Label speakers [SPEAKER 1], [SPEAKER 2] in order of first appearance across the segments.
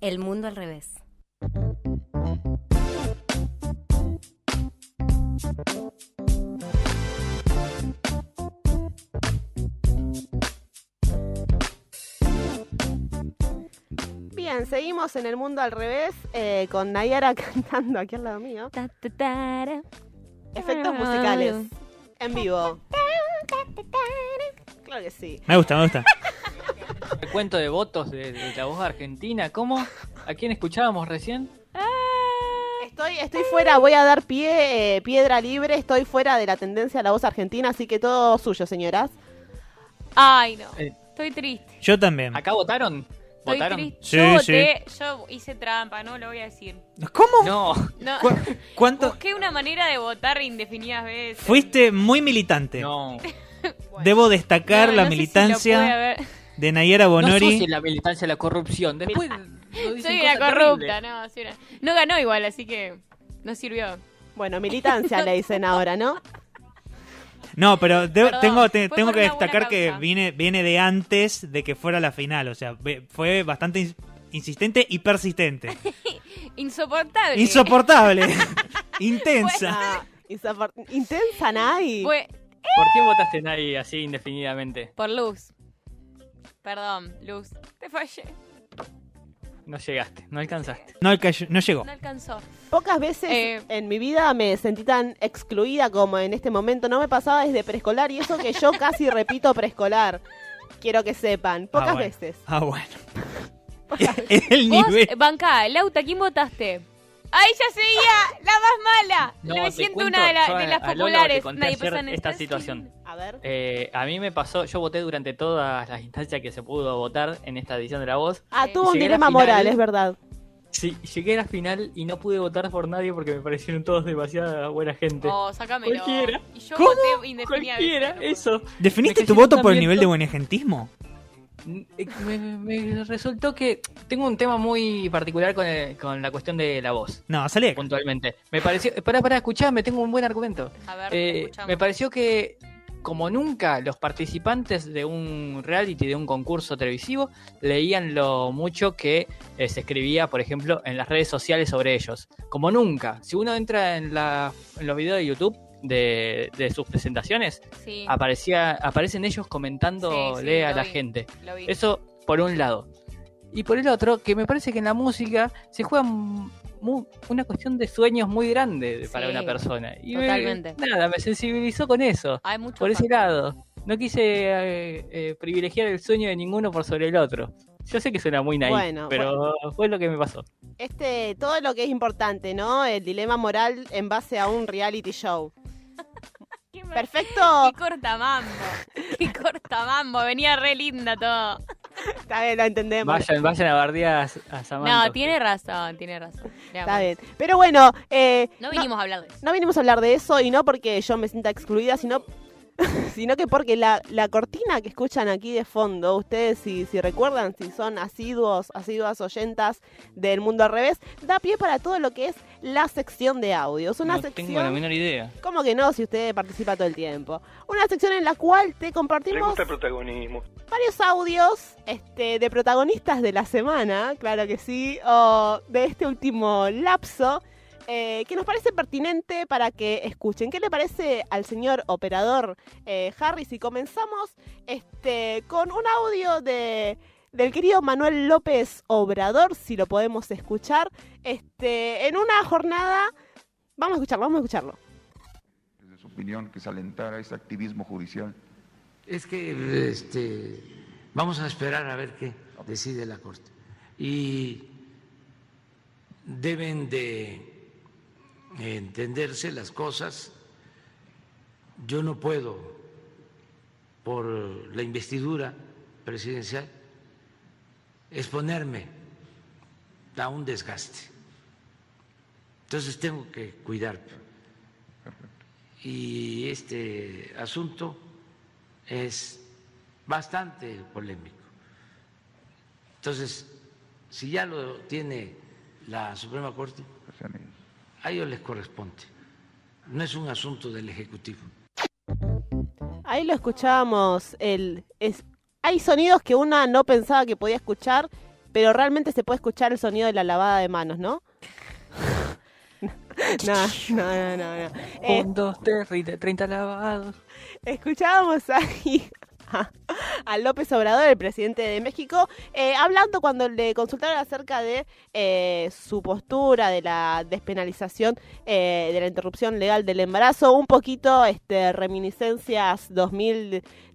[SPEAKER 1] El mundo al revés.
[SPEAKER 2] Bien, seguimos en el mundo al revés eh, con Nayara cantando aquí al lado mío.
[SPEAKER 1] Ta, ta, tara.
[SPEAKER 2] Efectos musicales en vivo. Claro que sí.
[SPEAKER 3] Me gusta, me gusta.
[SPEAKER 4] El cuento de votos de, de la voz argentina. ¿Cómo? ¿A quién escuchábamos recién?
[SPEAKER 2] Estoy, estoy fuera, voy a dar pie, eh, piedra libre, estoy fuera de la tendencia a la voz argentina, así que todo suyo, señoras.
[SPEAKER 5] Ay, no.
[SPEAKER 4] Eh.
[SPEAKER 5] Estoy triste.
[SPEAKER 3] Yo también.
[SPEAKER 4] ¿Acá votaron?
[SPEAKER 5] Estoy
[SPEAKER 4] ¿Votaron?
[SPEAKER 5] triste.
[SPEAKER 3] Sí,
[SPEAKER 5] yo
[SPEAKER 3] sí.
[SPEAKER 5] voté, yo hice trampa, no lo voy a decir.
[SPEAKER 3] ¿Cómo?
[SPEAKER 4] No.
[SPEAKER 5] No,
[SPEAKER 3] ¿Cu- ¿Cuánto?
[SPEAKER 5] busqué una manera de votar indefinidas veces.
[SPEAKER 3] Fuiste muy militante.
[SPEAKER 4] No.
[SPEAKER 3] Debo destacar
[SPEAKER 5] No,
[SPEAKER 3] la
[SPEAKER 5] no sé si lo
[SPEAKER 3] militancia de Nayara
[SPEAKER 4] No
[SPEAKER 3] Bonori.
[SPEAKER 4] asocies la militancia la corrupción. Después dicen
[SPEAKER 5] Soy una corrupta, no, soy una- No ganó igual, así que no sirvió.
[SPEAKER 2] Bueno, militancia le dicen ahora, ¿no?
[SPEAKER 3] No, pero de-
[SPEAKER 5] Perdón,
[SPEAKER 3] tengo, te- tengo que destacar que viene, viene de antes de que fuera la final. O sea, fue bastante ins- insistente y persistente.
[SPEAKER 5] Insoportable.
[SPEAKER 3] Insoportable. Intensa.
[SPEAKER 2] Ah, insoport- intensa, Nay.
[SPEAKER 5] Fue
[SPEAKER 4] ¿Por quién votaste nadie así indefinidamente?
[SPEAKER 5] por Luz. Perdón, Luz. Te fallé.
[SPEAKER 4] No llegaste, no alcanzaste.
[SPEAKER 3] No, alca- no llegó.
[SPEAKER 5] No alcanzó.
[SPEAKER 2] Pocas veces
[SPEAKER 5] Eh.
[SPEAKER 2] en mi vida me sentí tan excluida como en este momento. No me pasaba desde preescolar y eso que yo casi repito preescolar. Quiero que sepan. Pocas
[SPEAKER 3] Ah, bueno.
[SPEAKER 2] veces.
[SPEAKER 3] Ah, bueno. el
[SPEAKER 5] Vos,
[SPEAKER 3] nivel.
[SPEAKER 5] eh, Banca, Lauta, ¿quién votaste? ¡Ay, ya seguía! ¡La más mala!
[SPEAKER 4] No,
[SPEAKER 5] me siento
[SPEAKER 4] cuento,
[SPEAKER 5] una de, la-
[SPEAKER 4] yo
[SPEAKER 5] de
[SPEAKER 4] a-
[SPEAKER 5] las populares. Nadie en
[SPEAKER 4] esta situación.
[SPEAKER 2] A ver.
[SPEAKER 4] Eh, a mí me pasó, yo voté durante todas las instancias que se pudo votar en esta edición de La Voz.
[SPEAKER 2] Ah,
[SPEAKER 5] Sí.
[SPEAKER 2] tuvo un dilema
[SPEAKER 4] final.
[SPEAKER 2] moral, es verdad.
[SPEAKER 4] Sí, llegué a la final y no pude votar por nadie porque me parecieron todos demasiada buena gente.
[SPEAKER 5] Oh, sácamelo.
[SPEAKER 4] Cualquiera.
[SPEAKER 5] Y yo
[SPEAKER 4] ¿Cómo?
[SPEAKER 5] voté indefinidamente.
[SPEAKER 4] Cualquiera, eso.
[SPEAKER 3] ¿Definiste tu voto por el nivel de buenagentismo?
[SPEAKER 4] Eh, Me, me resultó que tengo un tema muy particular con, el- con la cuestión de la voz,
[SPEAKER 3] No, salí
[SPEAKER 4] puntualmente. Me pareció. Pará, pará, escuchame, tengo un buen argumento.
[SPEAKER 5] A ver,
[SPEAKER 4] Eh, me pareció que, como nunca, los participantes de un reality, de un concurso televisivo, leían lo mucho que eh, se escribía, por ejemplo, en las redes sociales sobre ellos. Como nunca. Si uno entra en, la, en los videos de YouTube de, de sus presentaciones,
[SPEAKER 5] Sí,
[SPEAKER 4] aparecía, aparecen ellos comentándole
[SPEAKER 5] Sí, sí,
[SPEAKER 4] a la
[SPEAKER 5] vi.
[SPEAKER 4] gente. Eso por un lado. Y por el otro, que me parece que en la música se juega una cuestión de sueños muy grande para una persona. Y me-
[SPEAKER 5] totalmente.
[SPEAKER 4] nada, me sensibilizó con eso.
[SPEAKER 5] Hay mucho
[SPEAKER 4] Por ese lado. No quise eh, eh, privilegiar el sueño de ninguno por sobre el otro. Yo sé que suena muy
[SPEAKER 2] Bueno,
[SPEAKER 4] pero fue lo que me pasó.
[SPEAKER 2] Este, todo lo que es importante, ¿no? El dilema moral en base a un reality show.
[SPEAKER 5] Qué
[SPEAKER 2] Perfecto.
[SPEAKER 5] Qué cortamambo. Qué cortamambo. Venía re linda todo.
[SPEAKER 2] Está bien, lo entendemos.
[SPEAKER 4] Vayan, vayan a bardear a, Samantha.
[SPEAKER 5] No, tiene razón, tiene razón.
[SPEAKER 2] Está bien. Pero bueno, eh,
[SPEAKER 5] No vinimos a hablar de eso.
[SPEAKER 2] no vinimos a hablar de eso y no porque yo me sienta excluida, sino, sino que porque la, la cortina que escuchan aquí de fondo, ustedes si, si recuerdan, si son asiduos, asiduas oyentas del mundo al revés, da pie para todo lo que es la sección de audios. Una
[SPEAKER 4] no
[SPEAKER 2] sección...
[SPEAKER 4] tengo la menor idea.
[SPEAKER 2] ¿Cómo que no si usted participa todo el tiempo? Una sección en la cual te compartimos
[SPEAKER 6] gusta el protagonismo.
[SPEAKER 2] varios audios este, de protagonistas de la semana, claro que sí, o de este último lapso, eh, que nos parece pertinente para que escuchen. ¿Qué le parece al señor operador eh, Harry si comenzamos este, con un audio de, del querido Manuel López Obrador, si lo podemos escuchar, este, en una jornada... Vamos a escucharlo, vamos a escucharlo.
[SPEAKER 7] desde su opinión, que se alentara ese activismo judicial.
[SPEAKER 8] Es que este, vamos a esperar a ver qué decide la Corte. Y deben de entenderse las cosas. Yo no puedo, por la investidura presidencial, exponerme a un desgaste. Entonces tengo que cuidar. Y este asunto es bastante polémico. Entonces, si ya lo tiene la Suprema Corte, a ellos les corresponde. No es un asunto del Ejecutivo.
[SPEAKER 2] Ahí lo escuchábamos. El, hay sonidos que una no pensaba que podía escuchar, pero realmente se puede escuchar el sonido de la lavada de manos, ¿no? no, no, no, no. no. Eh,
[SPEAKER 4] Un, dos, tres, 30 lavados.
[SPEAKER 2] Escuchábamos ahí a, a López Obrador, el presidente de México, eh, hablando cuando le consultaron acerca de eh, su postura de la despenalización eh, de la interrupción legal del embarazo, un poquito este, reminiscencias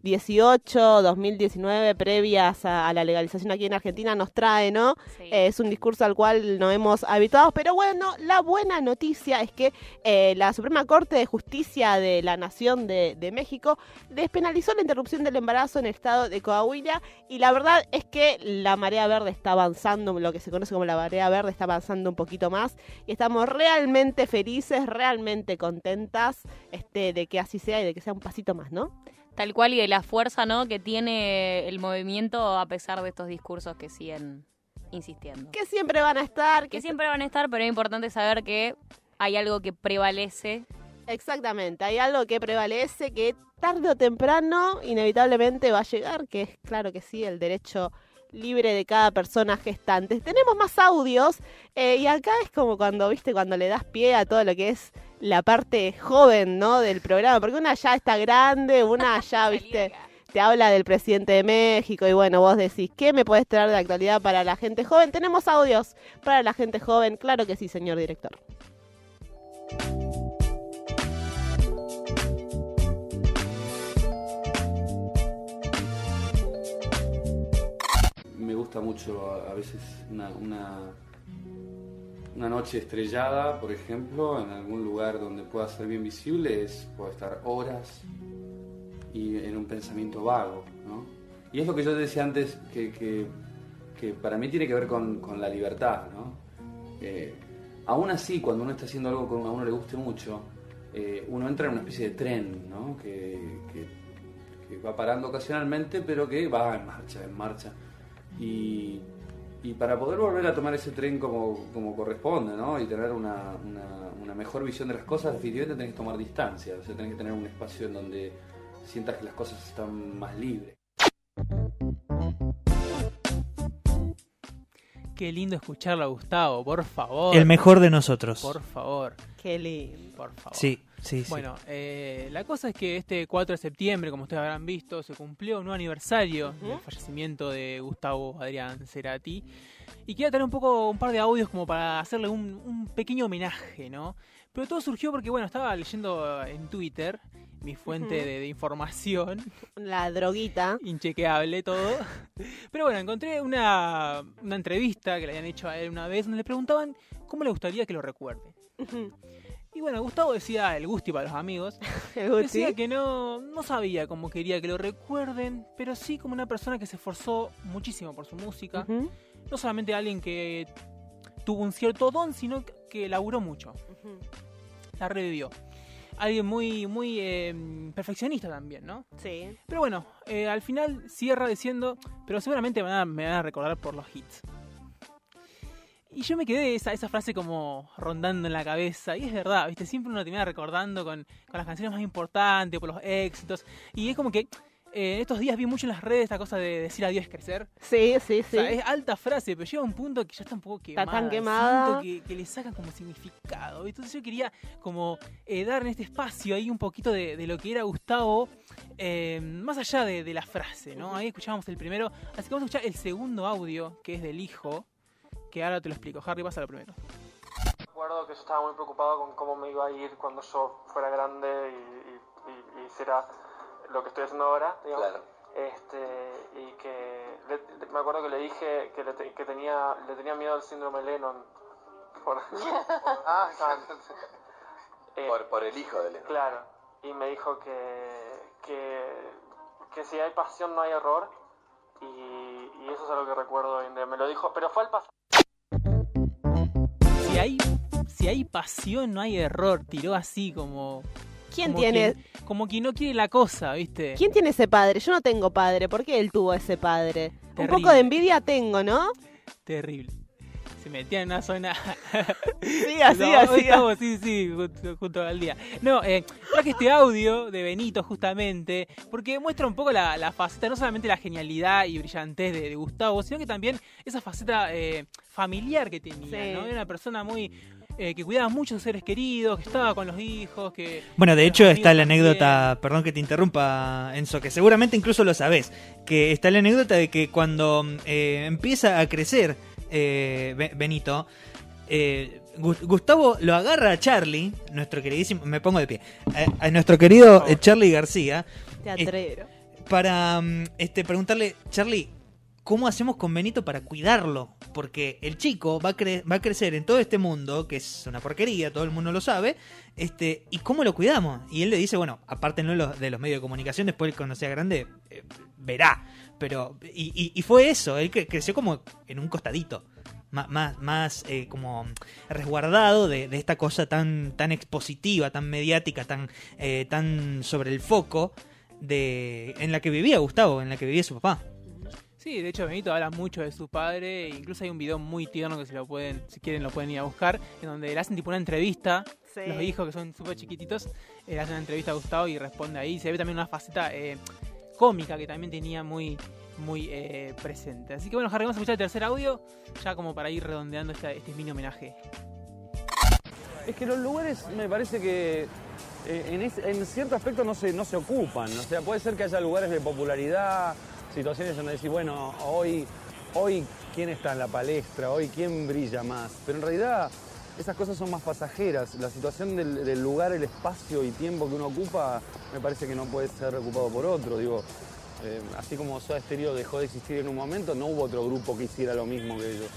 [SPEAKER 2] 2018, 2019, previas a, a la legalización aquí en Argentina, nos trae, ¿no?
[SPEAKER 5] Sí.
[SPEAKER 2] Eh, es un discurso al cual nos hemos habituado, pero bueno, la buena noticia es que eh, la Suprema Corte de Justicia de la Nación de, de México despenalizó la interrupción del embarazo en el estado de Coahuila y la verdad es que la marea verde está avanzando, lo que se conoce como la marea verde está avanzando un poquito más y estamos realmente felices, realmente contentas este, de que así sea y de que sea un pasito más, ¿no?
[SPEAKER 5] Tal cual y de la fuerza, ¿no? Que tiene el movimiento a pesar de estos discursos que siguen insistiendo.
[SPEAKER 2] Que siempre van a estar,
[SPEAKER 5] Que siempre van a estar, pero es importante saber que hay algo que prevalece.
[SPEAKER 2] Exactamente, hay algo que prevalece que tarde o temprano inevitablemente va a llegar, que es claro que sí, el derecho libre de cada persona gestante. Tenemos más audios eh, y acá es como cuando, viste, cuando le das pie a todo lo que es la parte joven, ¿no? Del programa, porque una ya está grande, una ya, viste, te habla del presidente de México y bueno, vos decís, ¿qué me podés traer de actualidad para la gente joven? Tenemos audios para la gente joven, claro que sí, señor director.
[SPEAKER 6] Gusta mucho a, a veces una, una, una noche estrellada, por ejemplo, en algún lugar donde pueda ser bien visible, es puedo estar horas y en un pensamiento vago, ¿no? Y es lo que yo decía antes, que, que- que para mí tiene que ver con, con la libertad, ¿no? Eh, aún así, cuando uno está haciendo algo que a uno le guste mucho, eh, uno entra en una especie de tren, ¿no? Que, que- que va parando ocasionalmente, pero que va en marcha, en marcha. Y, y para poder volver a tomar ese tren como, como corresponde, ¿no? Y tener una, una- una mejor visión de las cosas, definitivamente tenés que tomar distancia, o sea, tenés que tener un espacio en donde sientas que las cosas están más libres.
[SPEAKER 9] Qué lindo escucharlo a Gustavo, por favor.
[SPEAKER 3] El mejor de nosotros.
[SPEAKER 9] Por favor,
[SPEAKER 2] Qué lindo.
[SPEAKER 9] por favor.
[SPEAKER 3] Sí, sí, sí.
[SPEAKER 9] Bueno, eh, la cosa es que este 4 de septiembre, como ustedes habrán visto, se cumplió un nuevo aniversario
[SPEAKER 2] Ujú.
[SPEAKER 9] del fallecimiento de Gustavo Adrián Cerati. Y quería traer un poco, un par de audios como para hacerle un, un pequeño homenaje, ¿no? Pero todo surgió porque, bueno, estaba leyendo en Twitter, mi fuente de, de información,
[SPEAKER 2] La droguita.
[SPEAKER 9] inchequeable todo. Pero bueno, encontré una, una entrevista que le habían hecho a él una vez donde le preguntaban cómo le gustaría que lo recuerde. Y bueno, Gustavo decía el Gusti para los amigos. Decía que no, no sabía cómo quería que lo recuerden, pero sí como una persona que se esforzó muchísimo por su música. No solamente alguien que tuvo un cierto don, sino que laburó mucho. La revivió. Alguien muy, muy eh, perfeccionista también, ¿no?
[SPEAKER 2] Sí.
[SPEAKER 9] Pero bueno, eh, al final cierra diciendo, pero seguramente me van, a, me van a recordar por los hits. Y yo me quedé esa, esa frase como rondando en la cabeza. Y es verdad, ¿viste? Siempre uno termina recordando con, con las canciones más importantes, por los éxitos. Y es como que eh, estos días vi mucho en las redes esta cosa de decir adiós es crecer.
[SPEAKER 2] Sí, sí,
[SPEAKER 9] O
[SPEAKER 2] sí.
[SPEAKER 9] sea, es alta frase, pero llega un punto que ya está un poco quemada.
[SPEAKER 2] tan quemada.
[SPEAKER 9] Siento que, que le sacan como significado. Entonces yo quería como eh, dar en este espacio ahí un poquito de, de lo que era Gustavo, eh, más allá de, de la frase, ¿no? Ahí escuchábamos el primero, así que vamos a escuchar el segundo audio, que es del hijo, que ahora te lo explico. Harry, pasa lo primero.
[SPEAKER 10] Recuerdo que yo estaba muy preocupado con cómo me iba a ir cuando yo fuera grande y, y- y- y hiciera lo que estoy haciendo ahora, digamos. Este, y que le- le- me acuerdo que le dije que, le, te- que tenía, le tenía miedo al síndrome Lennon. Por,
[SPEAKER 11] Ah,
[SPEAKER 10] Eh,
[SPEAKER 11] por, por el hijo de Lennon.
[SPEAKER 10] Claro. Y me dijo que, que, que si hay pasión no hay error. Y, y eso es algo que recuerdo hoy en día. Me lo dijo, pero fue al pasado.
[SPEAKER 9] Si hay, si hay pasión, no hay error. Tiró así como.
[SPEAKER 2] ¿Quién
[SPEAKER 9] como
[SPEAKER 2] tiene,
[SPEAKER 9] Quien, como quien no quiere la cosa, ¿viste?
[SPEAKER 2] ¿Quién tiene ese padre? Yo no tengo padre. ¿Por qué él tuvo ese padre? Un poco de envidia tengo, ¿no?
[SPEAKER 9] Terrible. se metía en una zona.
[SPEAKER 2] Siga,
[SPEAKER 9] No,
[SPEAKER 2] siga,
[SPEAKER 9] hoy
[SPEAKER 2] siga.
[SPEAKER 9] estamos, sí, sí, junto, junto al día. No, eh, traje este audio de Benito justamente porque muestra un poco la, la faceta, no solamente la genialidad y brillantez de, de Gustavo, sino que también esa faceta eh, familiar que tenía,
[SPEAKER 2] Sí.
[SPEAKER 9] ¿no? Era una persona muy... eh, que cuidaba mucho a sus seres queridos, que estaba con los hijos, que...
[SPEAKER 3] Bueno, de hecho está la anécdota, perdón que te interrumpa, Enzo, que seguramente incluso lo sabés, que está la anécdota de que cuando eh, empieza a crecer eh, Be- Benito, eh, Gu- Gustavo lo agarra a Charlie, nuestro queridísimo, me pongo de pie, a, a nuestro querido Charlie García,
[SPEAKER 2] Teatrero.
[SPEAKER 3] para mm, este, preguntarle, Charlie, ¿cómo hacemos con Benito para cuidarlo? Porque el chico va a, cre- va a crecer en todo este mundo, que es una porquería, todo el mundo lo sabe, este, ¿y cómo lo cuidamos? Y él le dice, bueno, aparte ¿no? de los medios de comunicación, después cuando sea grande, eh, verá. Pero, y, y- y fue eso, él cre- creció como en un costadito. Má- Más, más eh, como resguardado de, de esta cosa tan, tan expositiva, tan mediática, tan, eh, tan sobre el foco de en la que vivía Gustavo, en la que vivía su papá.
[SPEAKER 9] Sí, de hecho Benito habla mucho de su padre, e incluso hay un video muy tierno que si lo pueden, si quieren lo pueden ir a buscar, en donde le hacen tipo una entrevista,
[SPEAKER 2] Sí.
[SPEAKER 9] los hijos que son súper chiquititos, eh, le hacen una entrevista a Gustavo y responde ahí, se ve también una faceta eh, cómica que también tenía muy muy eh, presente. Así que bueno, Harry, vamos a escuchar el tercer audio, ya como para ir redondeando este, este mini homenaje.
[SPEAKER 12] Es que los lugares me parece que eh, en, es- en cierto aspecto no se, no se ocupan. O sea, puede ser que haya lugares de popularidad, situaciones donde decir, bueno, hoy, hoy quién está en la palestra, hoy quién brilla más. Pero en realidad esas cosas son más pasajeras. La situación del, lugar, el espacio y tiempo que uno ocupa, me parece que no puede ser ocupado por otro. Digo, eh, así como Soda Stereo dejó de existir en un momento, no hubo otro grupo que hiciera lo mismo que ellos.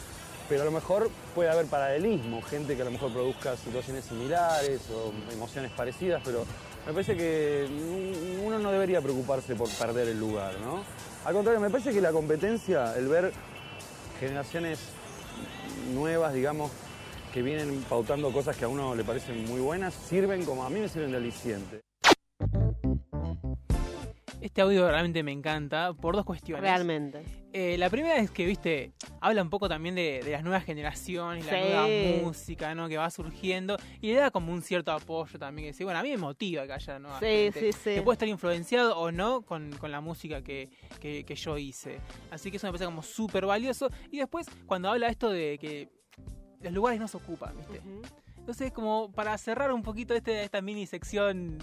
[SPEAKER 12] Pero a lo mejor puede haber paralelismo, gente que a lo mejor produzca situaciones similares o emociones parecidas, pero me parece que uno no debería preocuparse por perder el lugar, ¿no? Al contrario, me parece que la competencia, el ver generaciones nuevas, digamos, que vienen pautando cosas que a uno le parecen muy buenas, sirven como a mí me sirven de aliciente.
[SPEAKER 9] Este audio realmente me encanta por dos cuestiones.
[SPEAKER 2] Realmente.
[SPEAKER 9] Eh, la primera es que, viste, habla un poco también de, de las nuevas generaciones, la
[SPEAKER 2] Sí.
[SPEAKER 9] nueva música, ¿no? Que va surgiendo y le da como un cierto apoyo también. Que dice, bueno, a mí me motiva que haya nueva
[SPEAKER 2] Sí,
[SPEAKER 9] gente
[SPEAKER 2] sí, sí.
[SPEAKER 9] que puede estar influenciado o no con, con la música que, que- que yo hice. Así que eso me parece como súper valioso. Y después, cuando habla esto de que los lugares no se ocupan, viste. Entonces, como para cerrar un poquito este, esta mini sección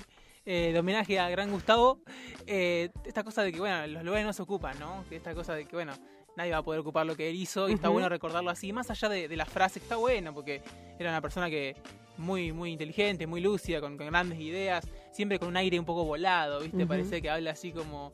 [SPEAKER 9] eh, de homenaje a Gran Gustavo, eh, esta cosa de que, bueno, los lugares no se ocupan, ¿no? Esta cosa de que, bueno, nadie va a poder ocupar lo que él hizo y está bueno recordarlo así, más allá de, de la frase, está bueno, porque era una persona que muy, muy inteligente, muy lúcida, con, con grandes ideas, siempre con un aire un poco volado, ¿viste? Parece que habla así como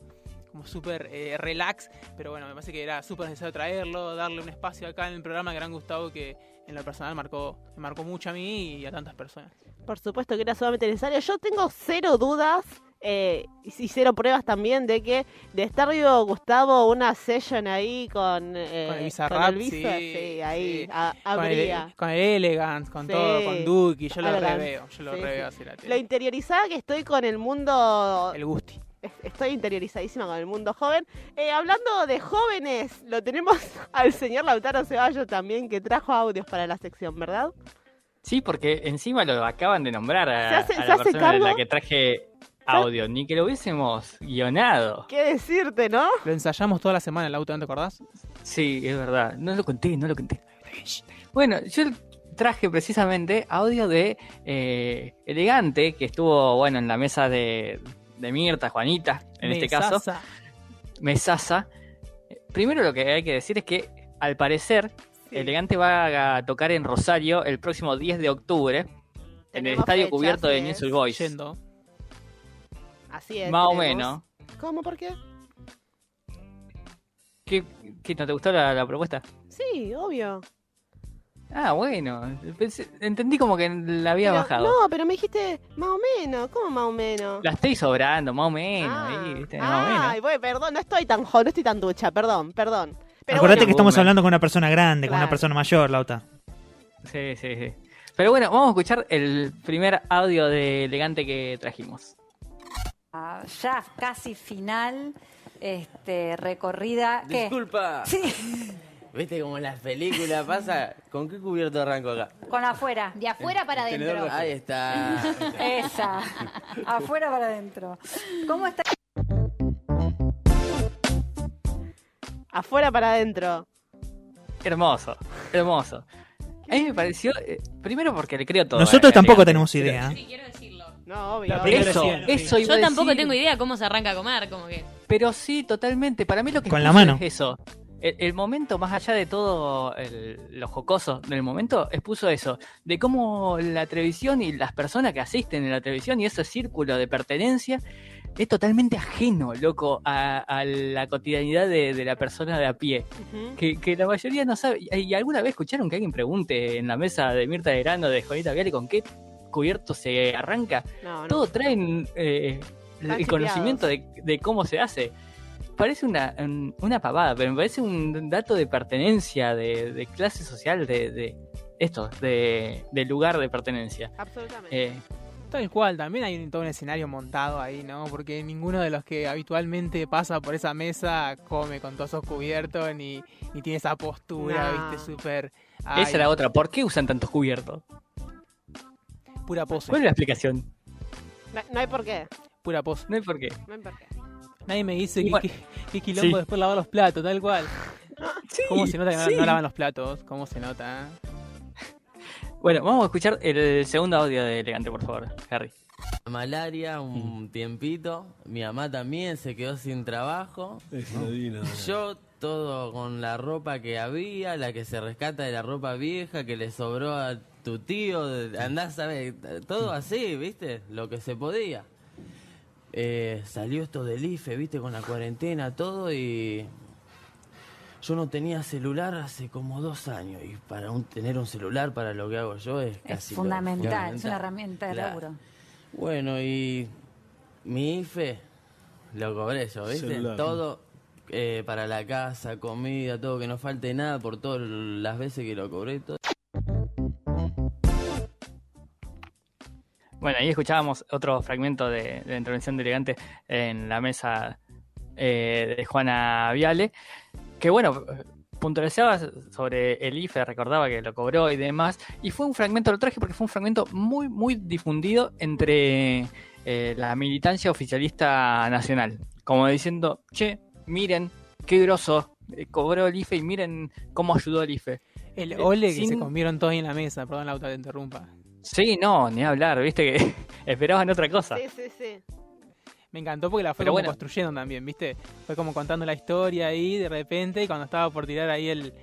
[SPEAKER 9] como súper eh, relax, pero bueno, me parece que era súper necesario traerlo, darle un espacio acá en el programa Gran Gustavo que en lo personal marcó, me marcó mucho a mí y a tantas personas.
[SPEAKER 2] Por supuesto que era sumamente necesario. Yo tengo cero dudas eh, y cero pruebas también de que de estar vivo Gustavo una session ahí con, eh,
[SPEAKER 9] Con el Bizarrap,
[SPEAKER 2] el Visa,
[SPEAKER 9] sí,
[SPEAKER 2] sí, ahí
[SPEAKER 9] sí.
[SPEAKER 2] a-
[SPEAKER 9] Con el,
[SPEAKER 2] habría.
[SPEAKER 9] con el Elegance, con todo, con Duki, yo lo
[SPEAKER 2] Elegance.
[SPEAKER 9] reveo, yo lo reveo
[SPEAKER 2] sí.
[SPEAKER 9] así la tele.
[SPEAKER 2] Lo interiorizada que estoy con el mundo.
[SPEAKER 9] El Gusti.
[SPEAKER 2] Es- Estoy interiorizadísima con el mundo joven. Eh, hablando de jóvenes, lo tenemos al señor Lautaro Ceballos también, que trajo audios para la sección, ¿verdad?
[SPEAKER 4] Sí, porque encima lo acaban de nombrar a,
[SPEAKER 2] Se hace-
[SPEAKER 4] a
[SPEAKER 2] se
[SPEAKER 4] la
[SPEAKER 2] hace
[SPEAKER 4] persona de la que traje audio, ni que lo hubiésemos guionado.
[SPEAKER 2] ¿Qué decirte, no?
[SPEAKER 9] Lo ensayamos toda la semana el auto, ¿no te acordás?
[SPEAKER 4] Sí, es verdad. No lo conté, no lo conté. Bueno, yo traje precisamente audio de eh, Elegante, que estuvo, bueno, en la mesa de, de Mirta, Juanita, en este caso.
[SPEAKER 9] Mesaza.
[SPEAKER 4] Mesasa. Primero lo que hay que decir es que, al parecer, Elegante va a tocar en Rosario el próximo 10 de octubre, en el estadio
[SPEAKER 2] fecha,
[SPEAKER 4] cubierto de. Newell's Boys.
[SPEAKER 9] Yendo.
[SPEAKER 2] Así es.
[SPEAKER 4] Más o menos.
[SPEAKER 2] ¿Cómo? ¿Por qué?
[SPEAKER 4] ¿Qué, qué, no te gustó la, la propuesta?
[SPEAKER 2] Sí, obvio.
[SPEAKER 4] Ah, bueno. Pensé- entendí como que la había
[SPEAKER 2] Pero-
[SPEAKER 4] bajado.
[SPEAKER 2] No, pero me dijiste más o menos. ¿Cómo más o menos?
[SPEAKER 4] La estoy sobrando, más o menos.
[SPEAKER 2] Ah.
[SPEAKER 4] ahí, ¿viste? Más o menos.
[SPEAKER 2] Ay, bueno, perdón, no estoy tan joven, no estoy tan ducha, perdón, perdón. Pero
[SPEAKER 3] Acordate
[SPEAKER 2] bueno,
[SPEAKER 3] que estamos
[SPEAKER 4] Boomer.
[SPEAKER 3] hablando con una persona grande, con una persona mayor, Lauta.
[SPEAKER 4] Sí, sí, sí. Pero bueno, vamos a escuchar el primer audio de Elegante que trajimos.
[SPEAKER 13] Ah, ya casi final, este, recorrida. ¿qué?
[SPEAKER 14] Disculpa.
[SPEAKER 13] Sí.
[SPEAKER 14] ¿Viste como en las películas pasa? ¿Con qué cubierto arranco acá?
[SPEAKER 13] Con afuera.
[SPEAKER 1] De afuera para adentro.
[SPEAKER 14] Ahí está.
[SPEAKER 13] Esa. afuera para adentro. ¿Cómo está?
[SPEAKER 2] Afuera para adentro.
[SPEAKER 4] Hermoso, hermoso. A mí me pareció, eh, primero porque le creo todo.
[SPEAKER 3] Nosotros
[SPEAKER 4] eh,
[SPEAKER 3] tampoco tenemos idea.
[SPEAKER 5] Sí, quiero decirlo.
[SPEAKER 2] No, obvio.
[SPEAKER 4] Eso, eso iba
[SPEAKER 5] Yo tampoco
[SPEAKER 4] decir.
[SPEAKER 5] tengo idea cómo se arranca a comer, como que.
[SPEAKER 4] Pero sí, totalmente. Para mí lo que
[SPEAKER 3] Con la mano.
[SPEAKER 4] es eso. El, el momento, más allá de todo el- lo jocoso del momento, expuso eso. De cómo la televisión y las personas que asisten en la televisión y ese círculo de pertenencia es totalmente ajeno, loco, a, a la cotidianidad de, de la persona de a pie. Que, que la mayoría no sabe. ¿Y alguna vez escucharon que alguien pregunte en la mesa de Mirta de Grano, de Juanita Viale, con qué cubierto se arranca?
[SPEAKER 2] No, no.
[SPEAKER 4] todo traen eh, el conocimiento de, de cómo se hace. Parece una, un- una pavada, pero me parece un dato de pertenencia, de, de clase social, de, de esto, de, de lugar de pertenencia.
[SPEAKER 2] Absolutamente.
[SPEAKER 4] Eh,
[SPEAKER 9] Tal cual, también hay un- todo un escenario montado ahí, ¿no? Porque ninguno de los que habitualmente pasa por esa mesa come con todos esos cubiertos ni, ni tiene esa postura. ¿viste? Súper...
[SPEAKER 4] esa era otra. ¿Por qué usan tantos cubiertos?
[SPEAKER 9] Pura pose,
[SPEAKER 4] ¿Cuál es la explicación?
[SPEAKER 2] No, no hay por qué.
[SPEAKER 9] pura pose.
[SPEAKER 4] No hay por qué.
[SPEAKER 2] No hay por qué.
[SPEAKER 9] Nadie me dice que,
[SPEAKER 4] Igual-
[SPEAKER 9] que, que quilombo
[SPEAKER 4] Sí.
[SPEAKER 9] después lavar los platos, tal cual. ¿Cómo se nota que no-
[SPEAKER 4] sí.
[SPEAKER 9] no, lavan los platos? ¿Cómo se nota? eh?
[SPEAKER 4] Bueno, vamos a escuchar el segundo audio de Elegante, por favor, Harry.
[SPEAKER 14] Malaria un tiempito. Mi mamá también se quedó sin trabajo. Yo todo con la ropa que había, la que se rescata de la ropa vieja que le sobró a tu tío, andás a ver, todo así, ¿viste? Lo que se podía. Eh, salió esto del IFE, ¿viste? Con la cuarentena, todo y yo no tenía celular hace como dos años y para un, tener un celular para lo que hago yo es
[SPEAKER 13] Es
[SPEAKER 14] casi lo
[SPEAKER 13] fundamental, es una herramienta de
[SPEAKER 14] Claro.
[SPEAKER 13] laburo.
[SPEAKER 14] Bueno, y mi IFE lo cobré yo, ¿viste?
[SPEAKER 15] Celular.
[SPEAKER 14] Todo eh, para la casa, comida, todo, que no falte nada por todas las veces que lo cobré. Todo.
[SPEAKER 4] Bueno, ahí escuchábamos otro fragmento de, de la intervención de Elegante en la mesa eh, de Juana Viale, que bueno, puntualizaba sobre el IFE, recordaba que lo cobró y demás, y fue un fragmento, lo traje porque fue un fragmento muy, muy difundido entre eh, la militancia oficialista nacional, como diciendo, che, miren, qué groso, eh, cobró el IFE y miren cómo ayudó el IFE.
[SPEAKER 9] El
[SPEAKER 4] Eh,
[SPEAKER 9] ole que
[SPEAKER 4] sin-
[SPEAKER 9] se comieron todos ahí en la mesa, perdón la auto te interrumpa.
[SPEAKER 4] Sí, no, ni hablar, viste que esperaban otra cosa.
[SPEAKER 2] Sí, sí, sí.
[SPEAKER 9] Me encantó porque la fue como
[SPEAKER 4] bueno.
[SPEAKER 9] construyendo también, ¿viste? Fue como contando la historia ahí de repente y cuando estaba por tirar ahí el,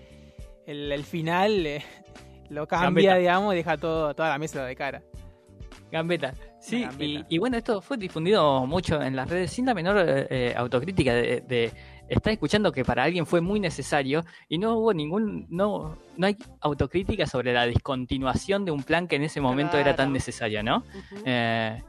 [SPEAKER 9] el, el final eh, lo cambia, digamos, y deja todo, toda la mesa de cara.
[SPEAKER 4] Gambeta. Sí. Y, y bueno, esto fue difundido mucho en las redes sin la menor eh, eh, autocrítica de, de estar escuchando que para alguien fue muy necesario y no hubo ningún, no, no hay autocrítica sobre la discontinuación de un plan que en ese momento era tan necesario, ¿no?
[SPEAKER 2] Ujú.
[SPEAKER 4] Eh,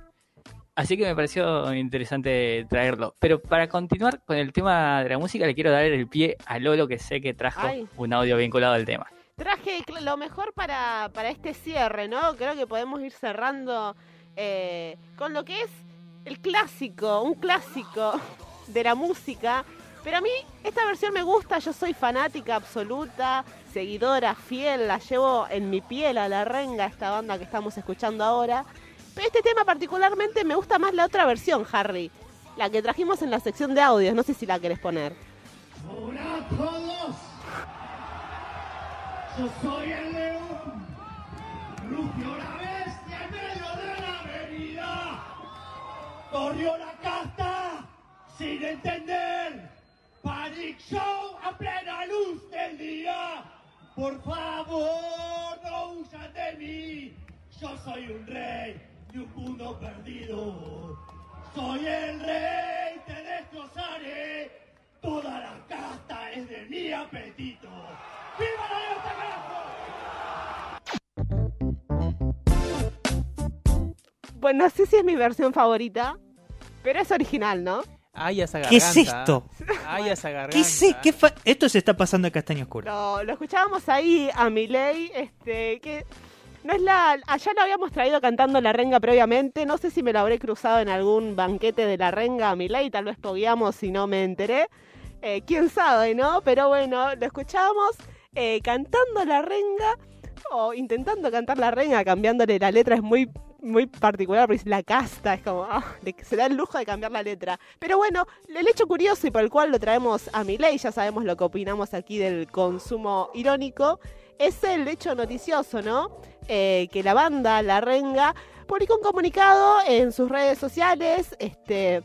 [SPEAKER 4] así que me pareció interesante traerlo. Pero para continuar con el tema de la música, le quiero dar el pie a Lolo, que sé que trajo
[SPEAKER 2] Ay.
[SPEAKER 4] un audio vinculado al tema.
[SPEAKER 2] Traje lo mejor para, para este cierre, ¿no? Creo que podemos ir cerrando eh, con lo que es el clásico, un clásico de la música. Pero a mí esta versión me gusta, yo soy fanática absoluta, seguidora fiel, la llevo en mi piel a la renga, esta banda que estamos escuchando ahora. Este tema particularmente me gusta más la otra versión, Harry. La que trajimos en la sección de audios, no sé si la querés poner.
[SPEAKER 15] Hola a todos. Yo soy el león. Rugió la bestia en medio de la avenida. Corrió la casta sin entender. Panic Show a plena luz del día. Por favor, no huyan de mí. Yo soy un rey de un mundo perdido. Soy el rey, te destrozaré. Toda la casta es de mi apetito. ¡Viva la libertad, carajo!
[SPEAKER 2] Pues no sé si es mi versión favorita, pero es original, ¿no?
[SPEAKER 9] Ay, esa
[SPEAKER 3] ¿Qué
[SPEAKER 9] garganta.
[SPEAKER 3] es esto?
[SPEAKER 9] Ay, esa garganta.
[SPEAKER 3] ¿Qué sé? ¿Qué fa- Esto se está pasando en Castaño Oscuro.
[SPEAKER 2] Lo, lo escuchábamos ahí a Miley, este, que no es la. Allá lo habíamos traído cantando la renga previamente. No sé si me lo habré cruzado en algún banquete de la renga a Miley, tal vez pogueamos si no me enteré. Eh, Quién sabe, ¿no? Pero bueno, lo escuchamos eh, cantando la renga o intentando cantar la renga, cambiándole la letra. Es muy muy particular, porque es la casta, es como, ah, se da el lujo de cambiar la letra. Pero bueno, el hecho curioso y por el cual lo traemos a Milei, ya sabemos lo que opinamos aquí del consumo irónico, es el hecho noticioso, ¿no? Eh, que la banda, La Renga, publicó un comunicado en sus redes sociales, este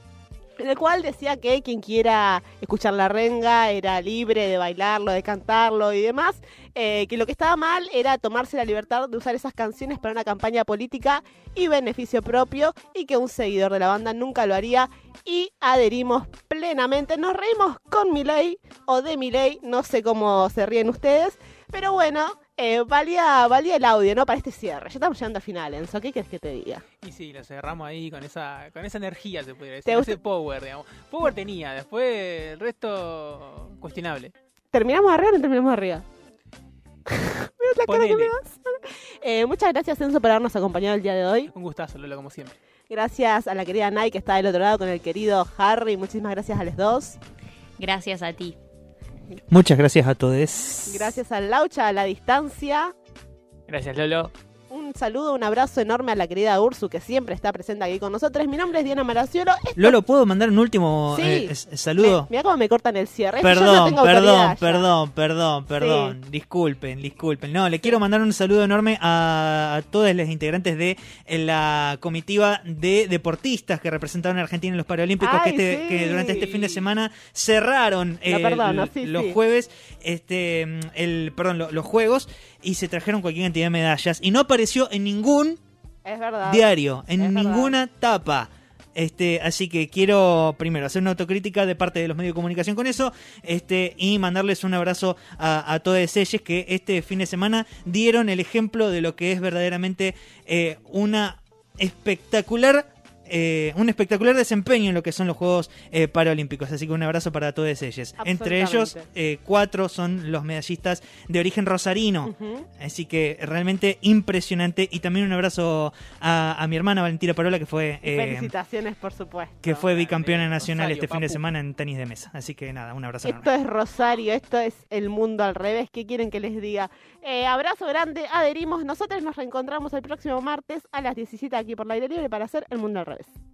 [SPEAKER 2] en el cual decía que quien quiera escuchar la renga era libre de bailarlo, de cantarlo y demás, eh, que lo que estaba mal era tomarse la libertad de usar esas canciones para una campaña política y beneficio propio y que un seguidor de la banda nunca lo haría y adherimos plenamente, nos reímos con Milei o de Milei, no sé cómo se ríen ustedes, pero bueno, eh, valía, valía el audio, ¿no? Para este cierre. Ya estamos llegando a final, Enzo. ¿Qué quieres que te diga?
[SPEAKER 9] Y sí, lo cerramos ahí con esa, con esa energía, se podría
[SPEAKER 2] ¿Te
[SPEAKER 9] decir.
[SPEAKER 2] gusta?
[SPEAKER 9] Ese power, digamos. Power tenía, después el resto cuestionable.
[SPEAKER 2] ¿Terminamos arriba o no terminamos arriba? Mira la cara que me das. Eh, muchas gracias, Enzo, por habernos acompañado el día de hoy.
[SPEAKER 9] Un gustazo, Lola, como siempre.
[SPEAKER 2] Gracias a la querida Nai, que está del otro lado con el querido Harry. Muchísimas gracias a los dos.
[SPEAKER 5] Gracias a ti.
[SPEAKER 3] Muchas gracias a todos.
[SPEAKER 2] Gracias al Laucha a la distancia.
[SPEAKER 4] Gracias, Lolo.
[SPEAKER 2] Un saludo, un abrazo enorme a la querida Ursu, que siempre está presente aquí con nosotros. Mi nombre es Diana Maraciolo.
[SPEAKER 3] Lolo, ¿puedo mandar un último
[SPEAKER 2] Sí.
[SPEAKER 3] eh, saludo?
[SPEAKER 2] Mira cómo me cortan el cierre. No
[SPEAKER 3] Perdón, perdón, perdón, perdón, perdón. Disculpen, disculpen. No, le quiero mandar un saludo enorme a, a todos los integrantes de la comitiva de deportistas que representaron a Argentina en los Paralímpicos
[SPEAKER 2] Ay,
[SPEAKER 3] que, este-
[SPEAKER 2] sí.
[SPEAKER 3] que durante este fin de semana cerraron eh,
[SPEAKER 2] sí,
[SPEAKER 3] los
[SPEAKER 2] sí.
[SPEAKER 3] jueves, este, el, perdón, lo- los juegos y se trajeron cualquier cantidad de medallas y no apareció en ningún
[SPEAKER 2] Es verdad.
[SPEAKER 3] diario, en
[SPEAKER 2] Es verdad.
[SPEAKER 3] ninguna tapa. Este, así que quiero primero hacer una autocrítica de parte de los medios de comunicación con eso, este, y mandarles un abrazo a, a todos ellos que este fin de semana dieron el ejemplo de lo que es verdaderamente eh, una espectacular. Eh, un espectacular desempeño en lo que son los Juegos eh, Paralímpicos. Así que un abrazo para todos ellos. Entre ellos, eh, cuatro son los medallistas de origen rosarino. Así que realmente impresionante. Y también un abrazo a, a mi hermana Valentina Parola, que fue,
[SPEAKER 2] Felicitaciones, por supuesto.
[SPEAKER 3] que fue bicampeona nacional
[SPEAKER 2] Rosario,
[SPEAKER 3] este fin de semana en tenis de mesa. Así que nada, un abrazo enorme.
[SPEAKER 2] Esto es Rosario, esto es el mundo al revés. ¿Qué quieren que les diga? Abrazo grande, adherimos. Nosotros nos reencontramos el próximo martes a las 17 aquí por la aire libre para hacer el mundo al revés. Paris.